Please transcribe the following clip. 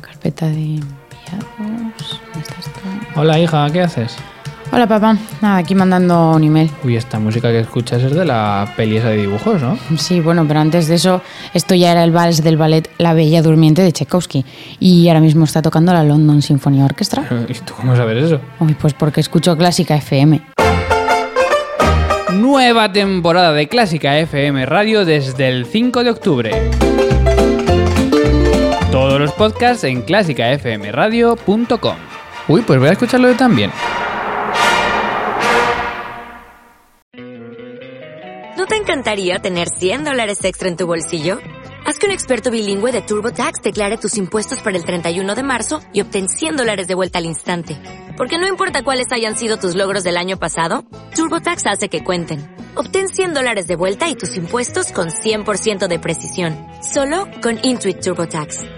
Carpeta de enviados. Hola hija, ¿qué haces? Hola papá, nada, aquí mandando un email. Uy, esta música que escuchas es de la peli esa de dibujos, ¿no? Sí, bueno, pero antes de eso, esto ya era el vals del ballet La Bella Durmiente de Tchaikovsky. Y ahora mismo está tocando la London Symphony Orchestra. ¿Y tú cómo sabes eso? Uy, pues porque escucho Clásica FM. Nueva temporada de Clásica FM Radio desde el 5 de octubre. Todos los podcasts en clásicafmradio.com. Uy, pues voy a escucharlo yo también. ¿No te encantaría tener 100 dólares extra en tu bolsillo? Haz que un experto bilingüe de TurboTax declare tus impuestos para el 31 de marzo y obtén 100 dólares de vuelta al instante. Porque no importa cuáles hayan sido tus logros del año pasado, TurboTax hace que cuenten. Obtén 100 dólares de vuelta y tus impuestos con 100% de precisión. Solo con Intuit TurboTax.